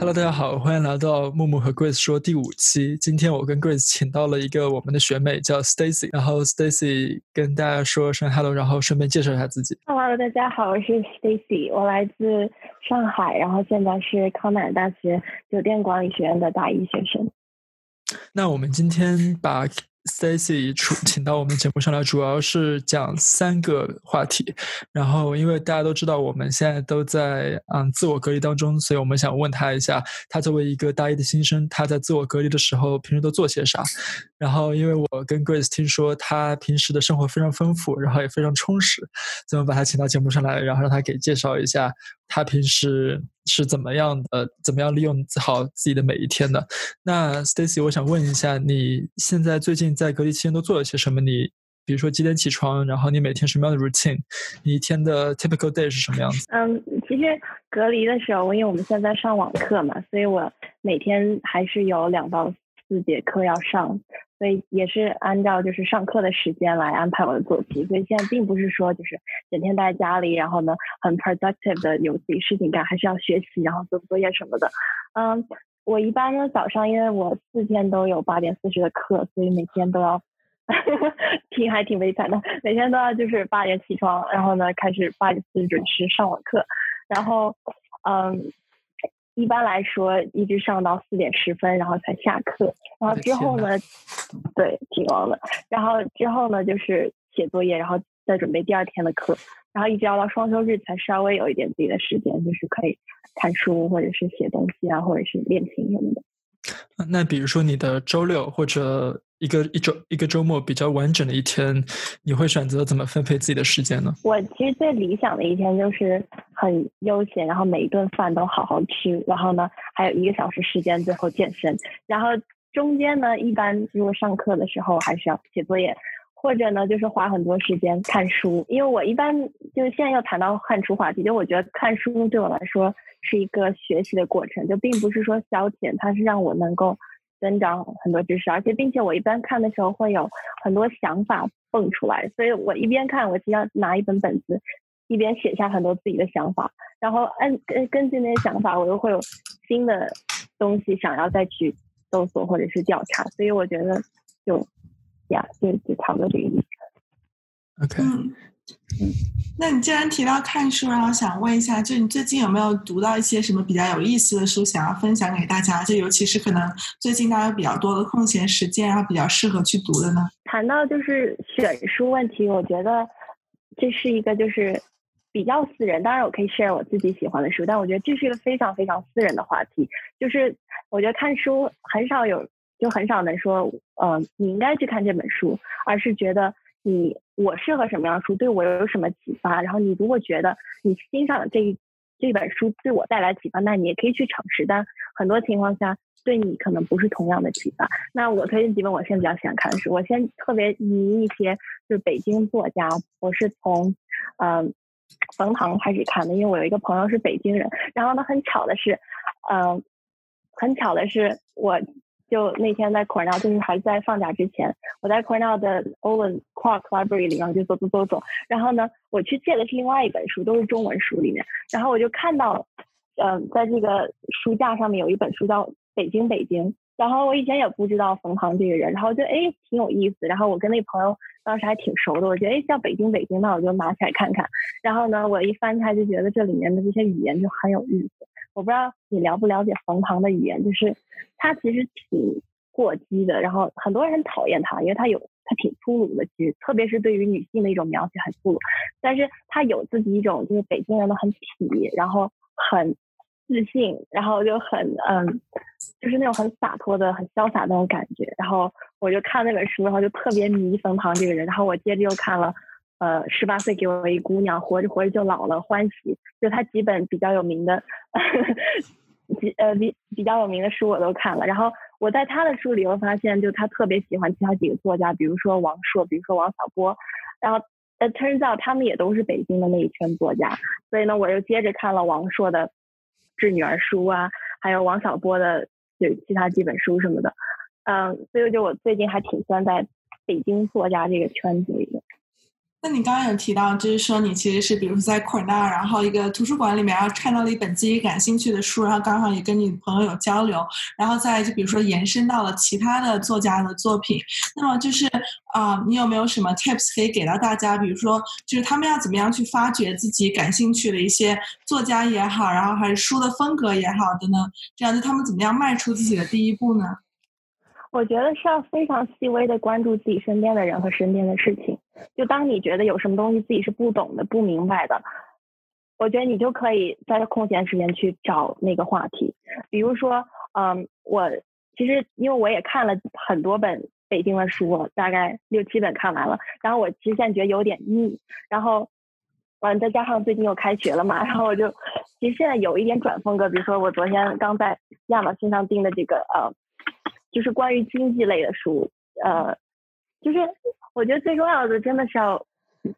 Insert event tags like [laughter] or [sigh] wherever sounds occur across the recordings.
Hello，大家好，欢迎来到木木和 Grace 说第五期。今天我跟 Grace 请到了一个我们的学妹，叫 Stacy。然后 Stacy 跟大家说声 Hello，然后顺便介绍一下自己。Hello，大家好，我是 Stacy，我来自上海，然后现在是康乃尔大学酒店管理学院的大一学生。那我们今天把 Stacy 出请到我们节目上来，主要是讲三个话题。然后，因为大家都知道我们现在都在嗯自我隔离当中，所以我们想问他一下，他作为一个大一的新生，他在自我隔离的时候平时都做些啥？然后，因为我跟 Grace 听说他平时的生活非常丰富，然后也非常充实，所以我们把他请到节目上来，然后让他给介绍一下他平时是怎么样的，怎么样利用好自己的每一天的。那 Stacy，我想问一下，你现在最近在隔离期间都做了些什么？你比如说几点起床，然后你每天什么样的 routine？你一天的 typical day 是什么样子？嗯，其实隔离的时候，因为我们现在上网课嘛，所以我每天还是有两到四节课要上，所以也是按照就是上课的时间来安排我的作息。所以现在并不是说就是整天待在家里，然后呢很 productive 的有自己事情干，还是要学习，然后做作业什么的。嗯，我一般呢早上，因为我四天都有八点四十的课，所以每天都要。[laughs] 挺还挺悲惨的，每天都要就是八点起床，然后呢开始八点四十准时上网课，然后嗯，一般来说一直上到四点十分，然后才下课，然后之后呢，对，挺忙的，然后之后呢就是写作业，然后再准备第二天的课，然后一直要到双休日才稍微有一点自己的时间，就是可以看书或者是写东西啊，或者是练琴什么的。那比如说你的周六或者一个一周一个周末比较完整的一天，你会选择怎么分配自己的时间呢？我其实最理想的一天就是很悠闲，然后每一顿饭都好好吃，然后呢还有一个小时时间最后健身，然后中间呢一般如果上课的时候还是要写作业，或者呢就是花很多时间看书，因为我一般就是现在又谈到看书话题，就我觉得看书对我来说。是一个学习的过程，就并不是说消遣，它是让我能够增长很多知识，而且并且我一般看的时候会有很多想法蹦出来，所以我一边看，我只要拿一本本子，一边写下很多自己的想法，然后按根根据那些想法，我又会有新的东西想要再去搜索或者是调查，所以我觉得就呀，就就差不多这个意思。OK。嗯，那你既然提到看书，然后想问一下，就你最近有没有读到一些什么比较有意思的书，想要分享给大家？就尤其是可能最近大家有比较多的空闲时间，然后比较适合去读的呢？谈到就是选书问题，我觉得这是一个就是比较私人。当然，我可以 share 我自己喜欢的书，但我觉得这是一个非常非常私人的话题。就是我觉得看书很少有，就很少能说，呃，你应该去看这本书，而是觉得。你我适合什么样的书，对我有什么启发？然后你如果觉得你欣赏这一这本书对我带来启发，那你也可以去尝试。但很多情况下，对你可能不是同样的启发。那我推荐几本我现在比较喜欢看的书。我先特别迷一些就是北京作家，我是从嗯冯唐开始看的，因为我有一个朋友是北京人。然后呢，很巧的是，嗯，很巧的是我。就那天在 Cornell，就是还在放假之前，我在 Cornell 的 Owen Clark Library 里面就走走走走，然后呢，我去借的是另外一本书，都是中文书里面，然后我就看到，嗯，在这个书架上面有一本书叫《北京北京》，然后我以前也不知道冯唐这个人，然后就哎挺有意思，然后我跟那朋友当时还挺熟的，我觉得哎叫《北京北京》，那我就拿起来看看，然后呢，我一翻开就觉得这里面的这些语言就很有意思。我不知道你了不了解冯唐的语言，就是他其实挺过激的，然后很多人讨厌他，因为他有他挺粗鲁的，其实特别是对于女性的一种描写很粗鲁，但是他有自己一种就是北京人的很痞，然后很自信，然后就很嗯，就是那种很洒脱的、很潇洒那种感觉。然后我就看那本书，然后就特别迷冯唐这个人，然后我接着又看了。呃，十八岁给我一姑娘，活着活着就老了，欢喜。就他几本比较有名的，几呃比比较有名的书我都看了。然后我在他的书里又发现，就他特别喜欢其他几个作家，比如说王朔，比如说王小波。然后呃，turns out 他们也都是北京的那一圈作家。所以呢，我又接着看了王朔的《致女儿书》啊，还有王小波的就其他几本书什么的。嗯，所以就我最近还挺算在北京作家这个圈子里的。那你刚刚有提到，就是说你其实是，比如说在 Cornell，然后一个图书馆里面，然后看到了一本自己感兴趣的书，然后刚好也跟你朋友有交流，然后再就比如说延伸到了其他的作家的作品。那么就是啊，你有没有什么 tips 可以给到大家？比如说，就是他们要怎么样去发掘自己感兴趣的一些作家也好，然后还是书的风格也好的呢？这样就他们怎么样迈出自己的第一步呢？我觉得是要非常细微的关注自己身边的人和身边的事情。就当你觉得有什么东西自己是不懂的、不明白的，我觉得你就可以在空闲时间去找那个话题。比如说，嗯，我其实因为我也看了很多本北京的书，大概六七本看完了。然后我其实现在觉得有点腻。然后，嗯，再加上最近又开学了嘛，然后我就其实现在有一点转风格。比如说，我昨天刚在亚马逊上订的这个呃。就是关于经济类的书，呃，就是我觉得最重要的真的是要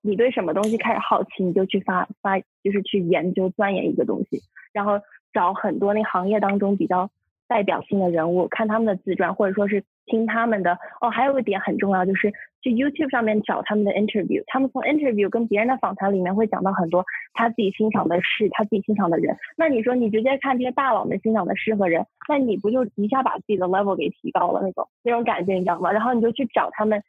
你对什么东西开始好奇，你就去发发，就是去研究钻研一个东西，然后找很多那行业当中比较代表性的人物，看他们的自传，或者说是听他们的。哦，还有一点很重要就是。去 YouTube 上面找他们的 interview，他们从 interview 跟别人的访谈里面会讲到很多他自己欣赏的事，他自己欣赏的人。那你说你直接看这些大佬们欣赏的事和人，那你不就一下把自己的 level 给提高了那种那种感觉，你知道吗？然后你就去找他们，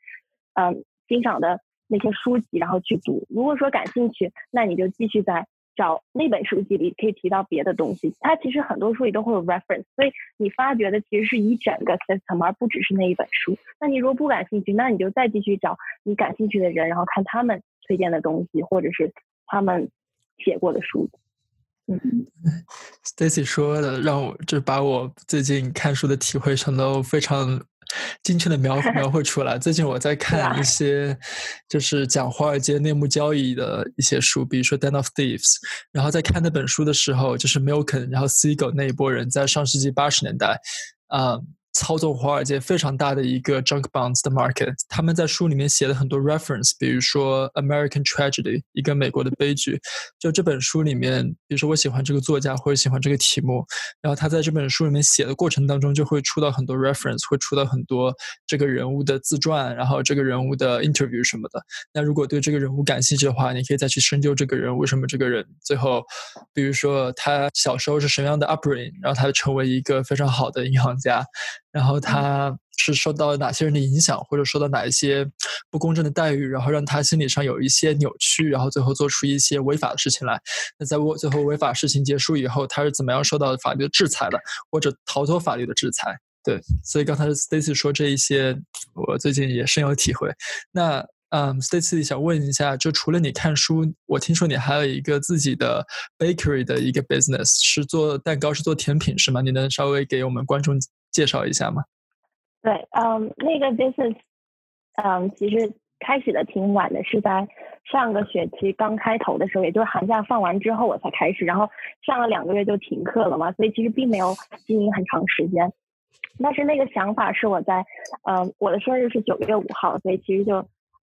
嗯，欣赏的那些书籍，然后去读。如果说感兴趣，那你就继续在。找那本书籍里可以提到别的东西，它其实很多书里都会有 reference，所以你发掘的其实是一整个 system，而不只是那一本书。那你如果不感兴趣，那你就再继续找你感兴趣的人，然后看他们推荐的东西，或者是他们写过的书。嗯，Stacy 说的让我就把我最近看书的体会上都非常。精确的描描绘出来。最近我在看一些，就是讲华尔街内幕交易的一些书，比如说《Den of Thieves》。然后在看那本书的时候，就是 Milken，然后 Siegel 那一波人在上世纪八十年代，啊。操纵华尔街非常大的一个 junk bonds 的 market，他们在书里面写了很多 reference，比如说 American Tragedy，一个美国的悲剧。就这本书里面，比如说我喜欢这个作家或者喜欢这个题目，然后他在这本书里面写的过程当中，就会出到很多 reference，会出到很多这个人物的自传，然后这个人物的 interview 什么的。那如果对这个人物感兴趣的话，你可以再去深究这个人为什么这个人最后，比如说他小时候是什么样的 upbringing，然后他成为一个非常好的银行家。然后他是受到哪些人的影响，或者受到哪一些不公正的待遇，然后让他心理上有一些扭曲，然后最后做出一些违法的事情来。那在我最后违法事情结束以后，他是怎么样受到法律的制裁的，或者逃脱法律的制裁？对，所以刚才 Stacy 说这一些，我最近也深有体会。那嗯，Stacy 想问一下，就除了你看书，我听说你还有一个自己的 bakery 的一个 business，是做蛋糕，是做甜品，是吗？你能稍微给我们观众？介绍一下吗？对，嗯，那个 business，嗯，其实开始的挺晚的，是在上个学期刚开头的时候，也就是寒假放完之后我才开始，然后上了两个月就停课了嘛，所以其实并没有经营很长时间。但是那个想法是我在，嗯，我的生日是九月五号，所以其实就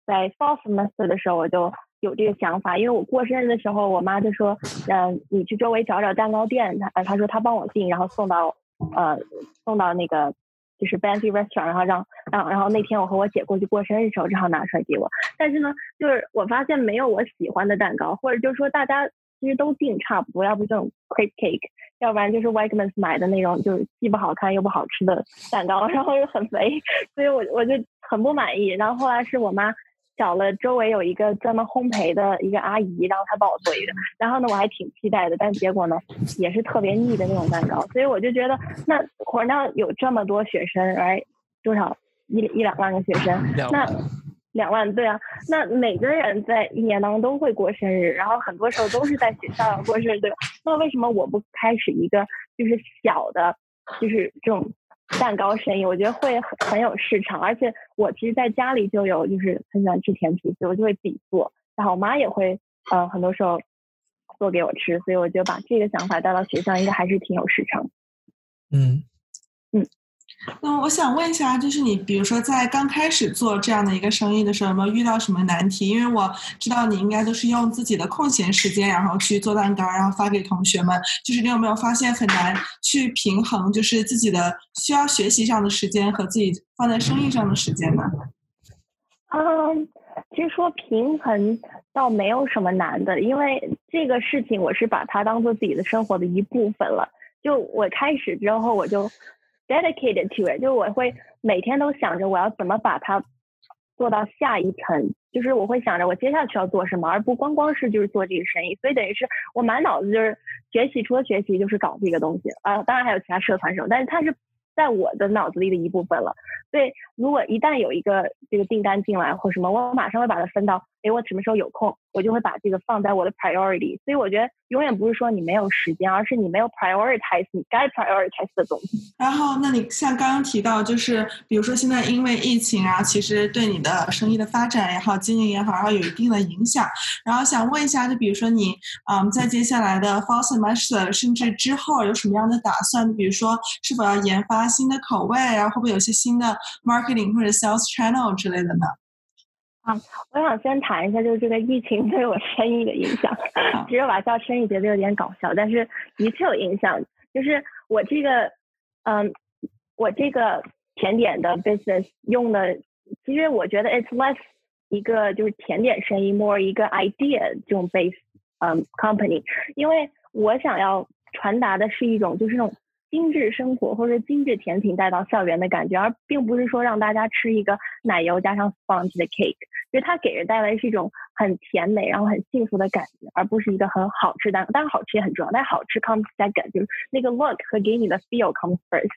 在 fall semester 的时候我就有这个想法，因为我过生日的时候，我妈就说，嗯，你去周围找找蛋糕店，她她说她帮我订，然后送到。呃，送到那个就是 fancy restaurant，然后让让然后那天我和我姐过去过生日的时候，正好拿出来给我。但是呢，就是我发现没有我喜欢的蛋糕，或者就是说大家其实都订差不多，要不这种 crepe cake，要不然就是 Wegmans 买的那种，就是既不好看又不好吃的蛋糕，然后又很肥，所以我我就很不满意。然后后来是我妈。找了周围有一个专门烘焙的一个阿姨，然后她帮我做一个，然后呢我还挺期待的，但结果呢也是特别腻的那种蛋糕，所以我就觉得那火那有这么多学生，来多少一一两万个学生，那两万对啊，那每个人在一年当中都会过生日，然后很多时候都是在学校过生日，对吧？那为什么我不开始一个就是小的，就是这种？蛋糕生意，我觉得会很很有市场，而且我其实在家里就有，就是很喜欢吃甜品，所以我就会自己做。然后我妈也会，嗯，很多时候做给我吃，所以我觉得把这个想法带到学校，应该还是挺有市场。嗯嗯。那我想问一下，就是你比如说在刚开始做这样的一个生意的时候，有没有遇到什么难题？因为我知道你应该都是用自己的空闲时间，然后去做蛋糕，然后发给同学们。就是你有没有发现很难去平衡，就是自己的需要学习上的时间和自己放在生意上的时间呢？嗯，其实说平衡倒没有什么难的，因为这个事情我是把它当做自己的生活的一部分了。就我开始之后，我就 dedicated to it，就是我会每天都想着我要怎么把它做到下一层，就是我会想着我接下去要做什么，而不光光是就是做这个生意。所以等于是我满脑子就是学习，除了学习就是搞这个东西啊，当然还有其他社团什么，但是它是。在我的脑子里的一部分了，所以如果一旦有一个这个订单进来或什么，我马上会把它分到，哎，我什么时候有空，我就会把这个放在我的 priority。所以我觉得永远不是说你没有时间，而是你没有 prioritize 你该 prioritize 的东西。然后，那你像刚刚提到，就是比如说现在因为疫情啊，其实对你的生意的发展也好，经营也好，然后有一定的影响。然后想问一下，就比如说你，嗯，在接下来的 fall semester 甚至之后有什么样的打算？比如说是否要研发？新的口味啊，会不会有些新的 marketing 或者 sales channel 之类的呢？啊，我想先谈一下，就是这个疫情对我生意的影响。其实玩笑生意觉得有点搞笑，但是的确有影响。就是我这个，嗯，我这个甜点的 business 用的，其实我觉得 it's less 一个就是甜点生意，more 一个 idea 这种 base，嗯，company。因为我想要传达的是一种，就是那种。精致生活或者精致甜品带到校园的感觉，而并不是说让大家吃一个奶油加上 sponge 的 cake，就是它给人带来是一种很甜美然后很幸福的感觉，而不是一个很好吃的。当然好吃也很重要，但好吃 comes second，就是那个 look 和给你的 feel comes first。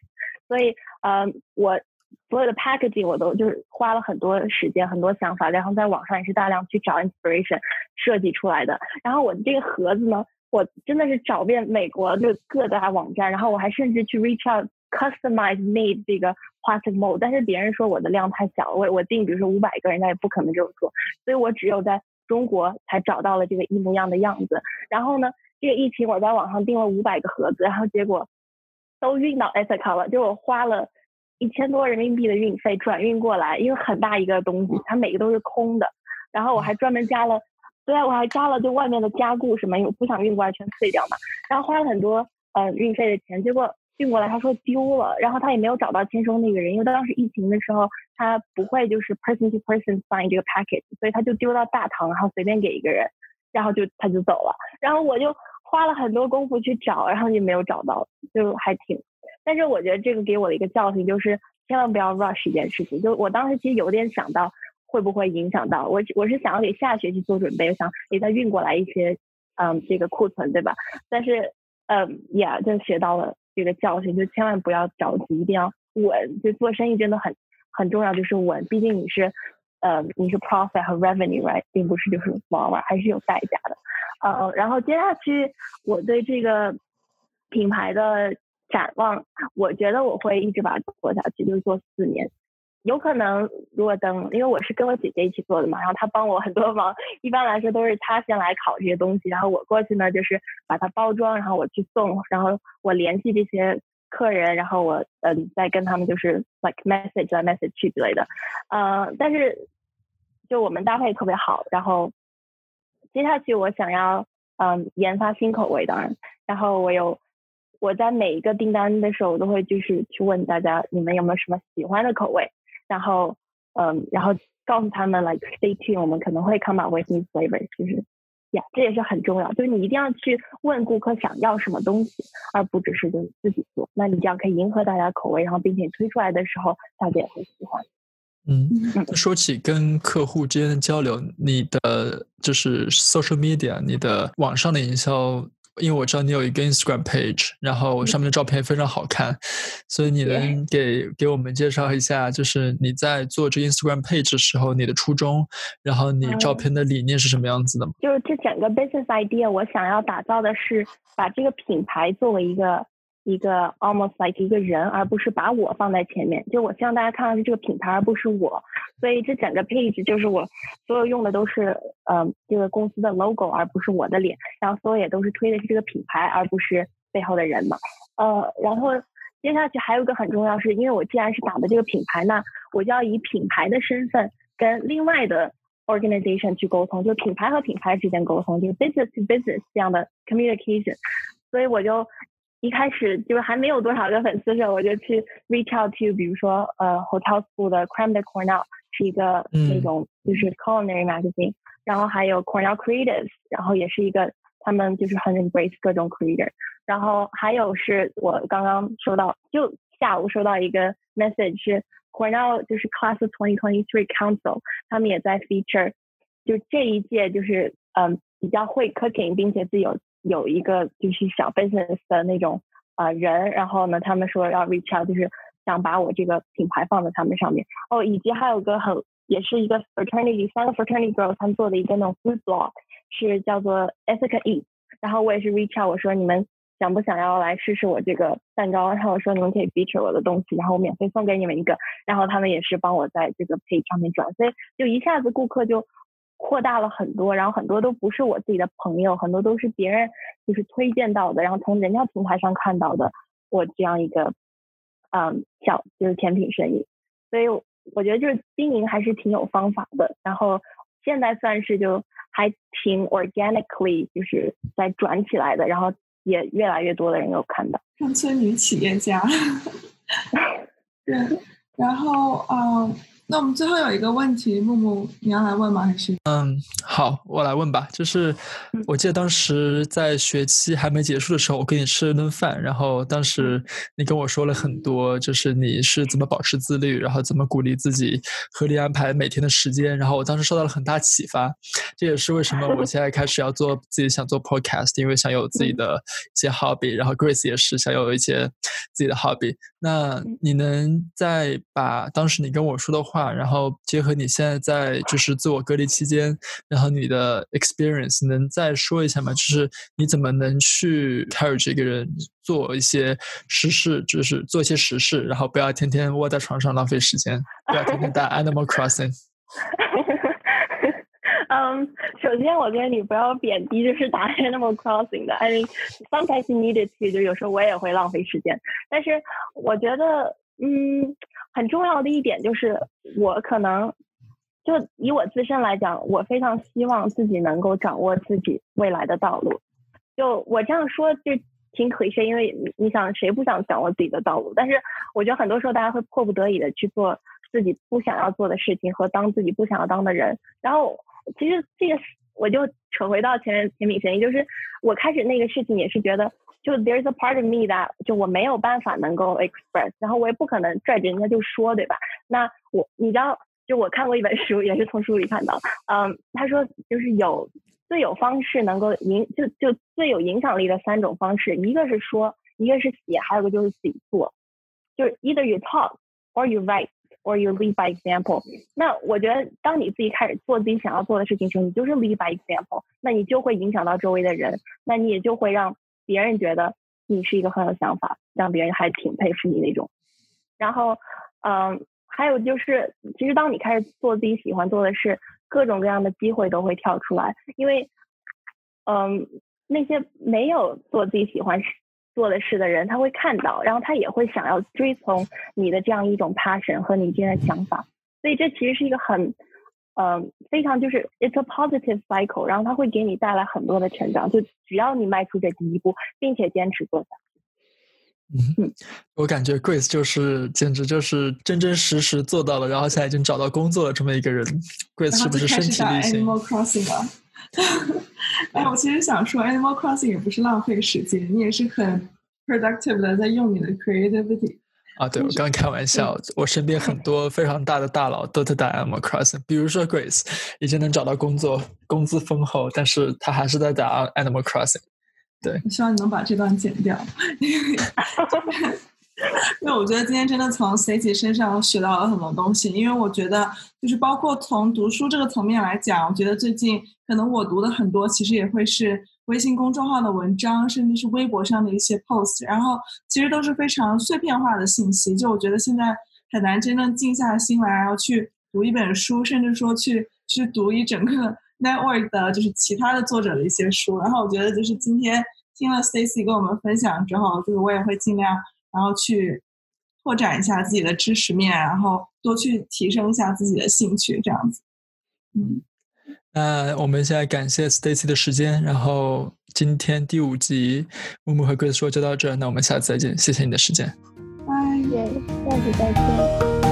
所以，呃，我所有的 packaging 我都就是花了很多时间、很多想法，然后在网上也是大量去找 inspiration 设计出来的。然后我这个盒子呢？我真的是找遍美国就各大网站，然后我还甚至去 reach out customize made 这个 plastic mold，但是别人说我的量太小，我我订比如说五百个人家也不可能这么做，所以我只有在中国才找到了这个一模一样的样子。然后呢，这个疫情我在网上订了五百个盒子，然后结果都运到 e t h i c a 了，就我花了一千多人民币的运费转运过来，因为很大一个东西，它每个都是空的，然后我还专门加了。对啊，我还加了就外面的加固什么，因为不想运过来全碎掉嘛。然后花了很多呃运费的钱，结果运过来他说丢了，然后他也没有找到签收那个人，因为他当时疫情的时候他不会就是 person to person sign 这个 package，所以他就丢到大堂，然后随便给一个人，然后就他就走了。然后我就花了很多功夫去找，然后也没有找到，就还挺。但是我觉得这个给我的一个教训就是，千万不要 rush 一件事情。就我当时其实有点想到。会不会影响到我？我是想要给下学期做准备，想给他运过来一些，嗯，这个库存，对吧？但是，嗯，也就学到了这个教训，就千万不要着急，一定要稳。就做生意真的很很重要，就是稳。毕竟你是，呃，你是 profit 和 revenue，right，并不是就是玩玩，还是有代价的。呃，然后接下去我对这个品牌的展望，我觉得我会一直把它做下去，就是做四年。有可能，如果等，因为我是跟我姐姐一起做的嘛，然后她帮我很多忙。一般来说都是她先来考这些东西，然后我过去呢，就是把它包装，然后我去送，然后我联系这些客人，然后我嗯再跟他们就是 like message 啊 message 去之类的。呃，但是就我们搭配特别好，然后接下去我想要嗯研发新口味，当然，然后我有我在每一个订单的时候，我都会就是去问大家你们有没有什么喜欢的口味。然后，嗯，然后告诉他们，like stay tuned，我们可能会 come up with new flavors，就是呀，这也是很重要，就是你一定要去问顾客想要什么东西，而不只是就自己做。那你这样可以迎合大家口味，然后并且推出来的时候，大家也会喜欢。嗯，说起跟客户之间的交流，你的就是 social media，你的网上的营销。因为我知道你有一个 Instagram page，然后上面的照片非常好看，所以你能给给我们介绍一下，就是你在做这 Instagram page 的时候，你的初衷，然后你照片的理念是什么样子的吗？就是这整个 business idea，我想要打造的是把这个品牌作为一个。一个 almost like 一个人，而不是把我放在前面。就我希望大家看到是这个品牌，而不是我。所以这整个 page 就是我所有用的都是嗯这个公司的 logo，而不是我的脸。然后所有也都是推的是这个品牌，而不是背后的人嘛。呃，然后接下去还有一个很重要，是因为我既然是打的这个品牌，那我就要以品牌的身份跟另外的 organization 去沟通，就品牌和品牌之间沟通，就是 business to business 这样的 communication。所以我就。一开始就是还没有多少个粉丝的时候，我就去 reach out to，比如说呃 hotel school 的 Cram de Cornell，是一个那种就是 culinary magazine，然后还有 Cornell Creators，然后也是一个他们就是很 embrace 各种 creator，然后还有是我刚刚收到，就下午收到一个 message 是 Cornell 就是 Class of 2023 Council，他们也在 feature，就这一届就是嗯比较会 cooking，并且自己有有一个就是小 business 的那种呃人，然后呢他们说要 reach out，就是想把我这个品牌放在他们上面。哦，以及还有个很也是一个 fraternity 三个 fraternity girls 他们做的一个那种 food blog，是叫做 Ethica Eat，然后我也是 reach out，我说你们想不想要来试试我这个蛋糕，然后我说你们可以 feature 我的东西，然后我免费送给你们一个，然后他们也是帮我在这个 page 上面转，所以就一下子顾客就扩大了很多，然后很多都不是我自己的朋友，很多都是别人就是推荐到的，然后从人家平台上看到的我这样一个。嗯，小就是甜品生意，所以我觉得就是经营还是挺有方法的。然后现在算是就还挺 organically 就是在转起来的，然后也越来越多的人有看到。乡村女企业家，[laughs] 对，然后嗯。那我们最后有一个问题，木木，你要来问吗？还是嗯，好，我来问吧。就是我记得当时在学期还没结束的时候，我跟你吃了顿饭，然后当时你跟我说了很多，就是你是怎么保持自律，然后怎么鼓励自己合理安排每天的时间。然后我当时受到了很大启发，这也是为什么我 [laughs] 现在开始要做自己想做 podcast，因为想有自己的一些 hobby。然后 Grace 也是想有一些自己的 hobby。那你能再把当时你跟我说的话？然后结合你现在在就是自我隔离期间，然后你的 experience 能再说一下吗？就是你怎么能去 carry 这个人做一些实事，就是做一些实事，然后不要天天窝在床上浪费时间，不要天天打 Animal Crossing。[laughs] 嗯，首先我觉得你不要贬低就是打 Animal Crossing 的，I mean [laughs] sometimes needed to，就有时候我也会浪费时间，但是我觉得。嗯，很重要的一点就是，我可能就以我自身来讲，我非常希望自己能够掌握自己未来的道路。就我这样说就挺可惜，因为你想谁不想掌握自己的道路？但是我觉得很多时候大家会迫不得已的去做自己不想要做的事情和当自己不想要当的人。然后其实这个我就扯回到前面甜品神医，就是我开始那个事情也是觉得。就 there's a part of me that 就我没有办法能够 express，然后我也不可能拽着人家就说，对吧？那我你知道，就我看过一本书，也是从书里看到，嗯，他说就是有最有方式能够影，就就最有影响力的三种方式，一个是说，一个是写，还有个就是自己做，就是 either you talk or you write or you lead by example。那我觉得当你自己开始做自己想要做的事情时，候，你就是 lead by example，那你就会影响到周围的人，那你也就会让。别人觉得你是一个很有想法，让别人还挺佩服你那种。然后，嗯，还有就是，其实当你开始做自己喜欢做的事，各种各样的机会都会跳出来。因为，嗯，那些没有做自己喜欢做的事的人，他会看到，然后他也会想要追从你的这样一种 passion 和你这样的想法。所以，这其实是一个很。嗯，非常就是 it's a positive cycle，然后它会给你带来很多的成长。就只要你迈出这第一步，并且坚持做下去。嗯，我感觉 Grace 就是简直就是真真实实做到了，然后现在已经找到工作了这么一个人。Grace 是不是身体力行？Animal Crossing 了。[laughs] 哎，我其实想说，Animal Crossing 也不是浪费时间，你也是很 productive 的在用你的 creativity。啊，对，我刚开玩笑。我身边很多非常大的大佬都在打 Animal Crossing，比如说 Grace，已经能找到工作，工资丰厚，但是他还是在打 Animal Crossing。对，希望你能把这段剪掉。[laughs] 因为我觉得今天真的从 C 姐身上学到了很多东西，因为我觉得就是包括从读书这个层面来讲，我觉得最近可能我读的很多，其实也会是。微信公众号的文章，甚至是微博上的一些 post，然后其实都是非常碎片化的信息。就我觉得现在很难真正静下心来，然后去读一本书，甚至说去去读一整个 network 的，就是其他的作者的一些书。然后我觉得就是今天听了 Stacy 跟我们分享之后，就是我也会尽量然后去拓展一下自己的知识面，然后多去提升一下自己的兴趣，这样子。嗯。那我们现在感谢 Stacy 的时间，然后今天第五集木木和哥哥说就到这，那我们下次再见，谢谢你的时间，拜，下次再见。